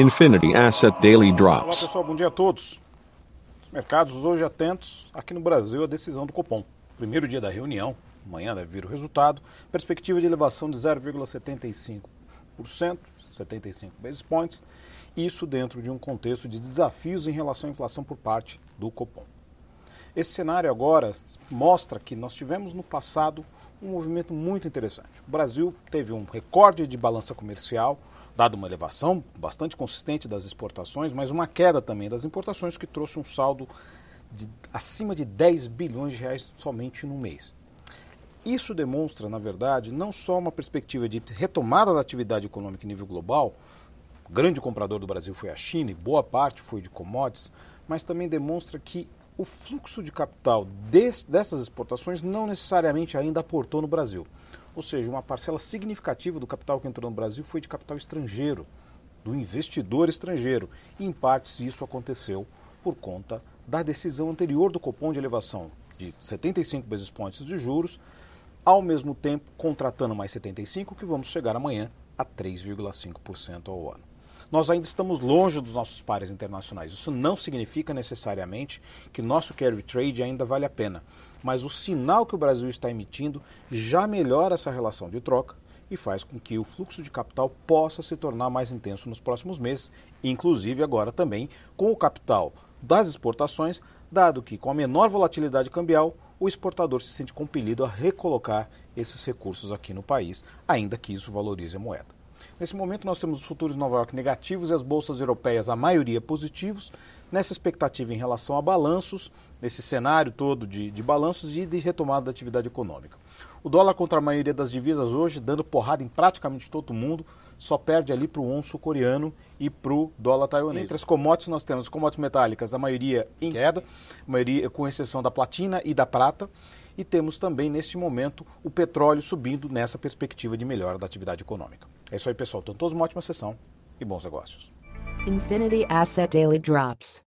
Infinity Asset Daily Olá Drops. pessoal, bom dia a todos. Os mercados hoje atentos aqui no Brasil a decisão do Copom. Primeiro dia da reunião, amanhã deve vir o resultado. Perspectiva de elevação de 0,75%, 75 basis points. Isso dentro de um contexto de desafios em relação à inflação por parte do Copom. Esse cenário agora mostra que nós tivemos no passado um movimento muito interessante. O Brasil teve um recorde de balança comercial, dado uma elevação bastante consistente das exportações, mas uma queda também das importações que trouxe um saldo de acima de 10 bilhões de reais somente no mês. Isso demonstra, na verdade, não só uma perspectiva de retomada da atividade econômica em nível global, o grande comprador do Brasil foi a China e boa parte foi de commodities, mas também demonstra que o fluxo de capital des, dessas exportações não necessariamente ainda aportou no Brasil. Ou seja, uma parcela significativa do capital que entrou no Brasil foi de capital estrangeiro, do investidor estrangeiro. E, em partes, isso aconteceu por conta da decisão anterior do Copom de elevação de 75 basis points de juros, ao mesmo tempo contratando mais 75, que vamos chegar amanhã a 3,5% ao ano. Nós ainda estamos longe dos nossos pares internacionais. Isso não significa necessariamente que nosso carry trade ainda vale a pena, mas o sinal que o Brasil está emitindo já melhora essa relação de troca e faz com que o fluxo de capital possa se tornar mais intenso nos próximos meses, inclusive agora também com o capital das exportações, dado que com a menor volatilidade cambial, o exportador se sente compelido a recolocar esses recursos aqui no país, ainda que isso valorize a moeda. Nesse momento, nós temos os futuros de Nova York negativos e as bolsas europeias, a maioria positivos, nessa expectativa em relação a balanços, nesse cenário todo de, de balanços e de retomada da atividade econômica. O dólar contra a maioria das divisas hoje, dando porrada em praticamente todo mundo, só perde ali para o onço coreano e para o dólar taiwanês. Entre as commodities, nós temos commodities metálicas, a maioria em queda, a maioria com exceção da platina e da prata. E temos também, neste momento, o petróleo subindo nessa perspectiva de melhora da atividade econômica. É isso aí, pessoal. Então, todos uma ótima sessão e bons negócios. Infinity Asset Daily Drops.